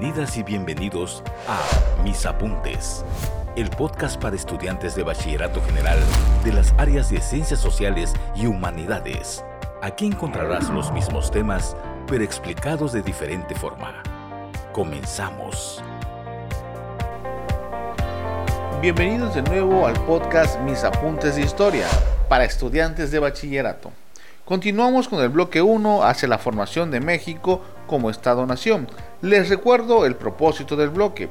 Bienvenidas y bienvenidos a Mis Apuntes, el podcast para estudiantes de Bachillerato General de las áreas de Ciencias Sociales y Humanidades. Aquí encontrarás los mismos temas, pero explicados de diferente forma. Comenzamos. Bienvenidos de nuevo al podcast Mis Apuntes de Historia para estudiantes de bachillerato. Continuamos con el bloque 1 hacia la formación de México como Estado-Nación. Les recuerdo el propósito del bloque,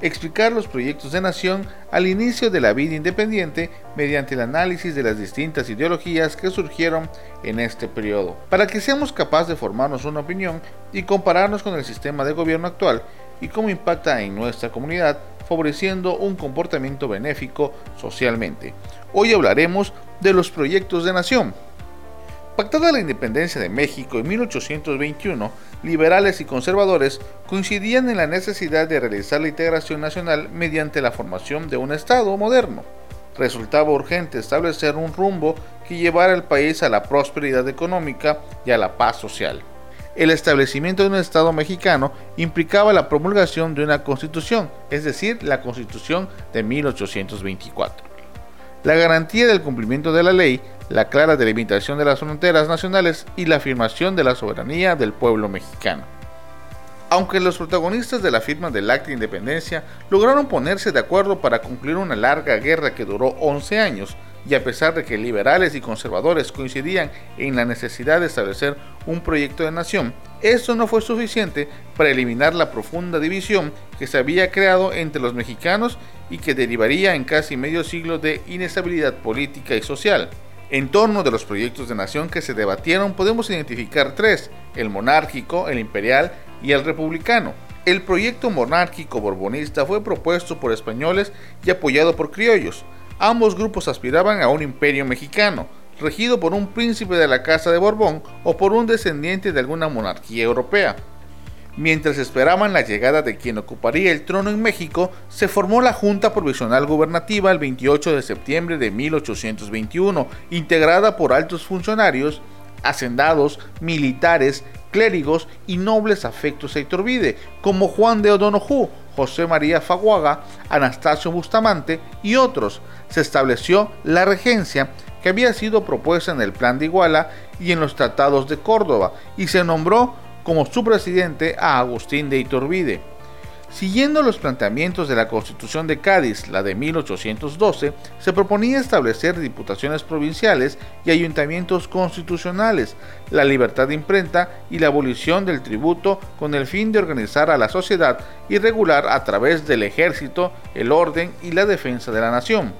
explicar los proyectos de nación al inicio de la vida independiente mediante el análisis de las distintas ideologías que surgieron en este periodo, para que seamos capaces de formarnos una opinión y compararnos con el sistema de gobierno actual y cómo impacta en nuestra comunidad, favoreciendo un comportamiento benéfico socialmente. Hoy hablaremos de los proyectos de nación. Pactada la independencia de México en 1821, liberales y conservadores coincidían en la necesidad de realizar la integración nacional mediante la formación de un Estado moderno. Resultaba urgente establecer un rumbo que llevara al país a la prosperidad económica y a la paz social. El establecimiento de un Estado mexicano implicaba la promulgación de una constitución, es decir, la Constitución de 1824. La garantía del cumplimiento de la ley la clara delimitación de las fronteras nacionales y la afirmación de la soberanía del pueblo mexicano. Aunque los protagonistas de la firma del Acta de Independencia lograron ponerse de acuerdo para concluir una larga guerra que duró 11 años, y a pesar de que liberales y conservadores coincidían en la necesidad de establecer un proyecto de nación, esto no fue suficiente para eliminar la profunda división que se había creado entre los mexicanos y que derivaría en casi medio siglo de inestabilidad política y social. En torno de los proyectos de nación que se debatieron podemos identificar tres, el monárquico, el imperial y el republicano. El proyecto monárquico borbonista fue propuesto por españoles y apoyado por criollos. Ambos grupos aspiraban a un imperio mexicano, regido por un príncipe de la Casa de Borbón o por un descendiente de alguna monarquía europea. Mientras esperaban la llegada de quien ocuparía el trono en México, se formó la Junta Provisional Gubernativa el 28 de septiembre de 1821, integrada por altos funcionarios, hacendados, militares, clérigos y nobles afectos a Iturbide, como Juan de O'Donoghue, José María Faguaga, Anastasio Bustamante y otros. Se estableció la regencia que había sido propuesta en el Plan de Iguala y en los tratados de Córdoba, y se nombró como su presidente a Agustín de Iturbide. Siguiendo los planteamientos de la Constitución de Cádiz, la de 1812, se proponía establecer diputaciones provinciales y ayuntamientos constitucionales, la libertad de imprenta y la abolición del tributo con el fin de organizar a la sociedad y regular a través del ejército el orden y la defensa de la nación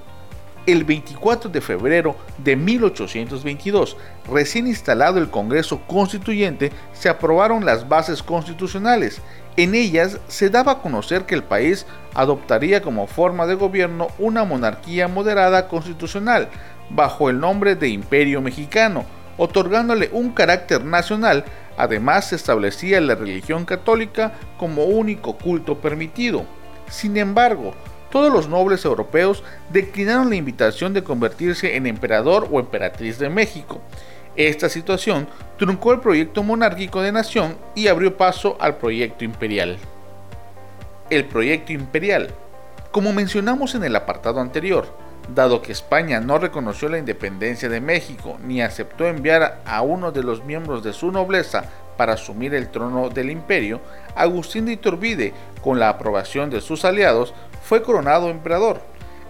el 24 de febrero de 1822, recién instalado el Congreso Constituyente, se aprobaron las bases constitucionales. En ellas se daba a conocer que el país adoptaría como forma de gobierno una monarquía moderada constitucional, bajo el nombre de Imperio Mexicano, otorgándole un carácter nacional. Además se establecía la religión católica como único culto permitido. Sin embargo, todos los nobles europeos declinaron la invitación de convertirse en emperador o emperatriz de México. Esta situación truncó el proyecto monárquico de nación y abrió paso al proyecto imperial. El proyecto imperial. Como mencionamos en el apartado anterior, dado que España no reconoció la independencia de México ni aceptó enviar a uno de los miembros de su nobleza para asumir el trono del imperio, Agustín de Iturbide, con la aprobación de sus aliados, fue coronado emperador.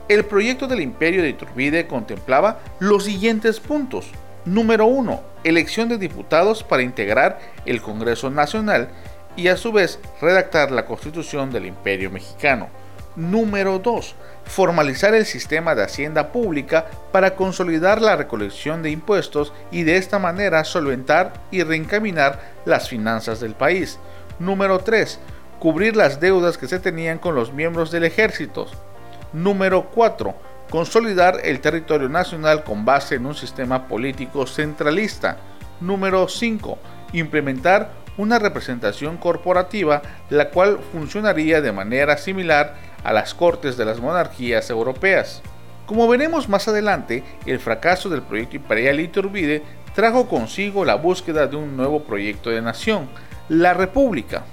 El proyecto del imperio de Iturbide contemplaba los siguientes puntos. Número 1. Elección de diputados para integrar el Congreso Nacional y a su vez redactar la constitución del imperio mexicano. Número 2. Formalizar el sistema de hacienda pública para consolidar la recolección de impuestos y de esta manera solventar y reencaminar las finanzas del país. Número 3 cubrir las deudas que se tenían con los miembros del ejército. Número 4. Consolidar el territorio nacional con base en un sistema político centralista. Número 5. Implementar una representación corporativa la cual funcionaría de manera similar a las cortes de las monarquías europeas. Como veremos más adelante, el fracaso del proyecto imperial Iturbide trajo consigo la búsqueda de un nuevo proyecto de nación, la República.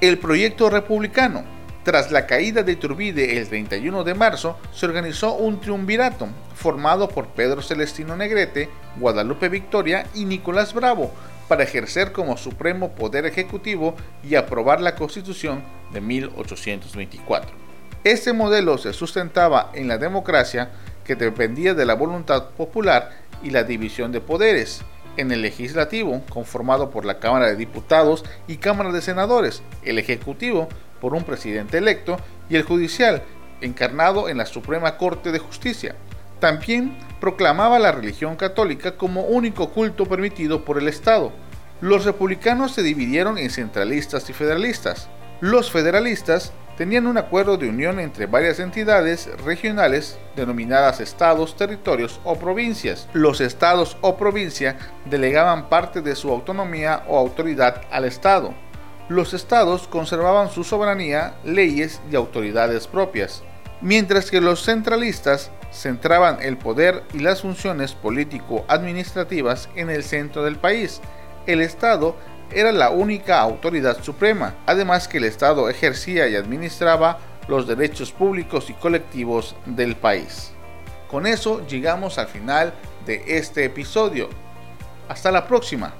El proyecto republicano. Tras la caída de Iturbide el 31 de marzo, se organizó un triunvirato formado por Pedro Celestino Negrete, Guadalupe Victoria y Nicolás Bravo para ejercer como supremo poder ejecutivo y aprobar la Constitución de 1824. Este modelo se sustentaba en la democracia que dependía de la voluntad popular y la división de poderes, en el legislativo, conformado por la Cámara de Diputados y Cámara de Senadores, el Ejecutivo, por un presidente electo, y el Judicial, encarnado en la Suprema Corte de Justicia. También proclamaba la religión católica como único culto permitido por el Estado. Los republicanos se dividieron en centralistas y federalistas. Los federalistas tenían un acuerdo de unión entre varias entidades regionales denominadas estados, territorios o provincias. Los estados o provincia delegaban parte de su autonomía o autoridad al estado. Los estados conservaban su soberanía, leyes y autoridades propias, mientras que los centralistas centraban el poder y las funciones político-administrativas en el centro del país. El estado era la única autoridad suprema, además que el Estado ejercía y administraba los derechos públicos y colectivos del país. Con eso llegamos al final de este episodio. Hasta la próxima.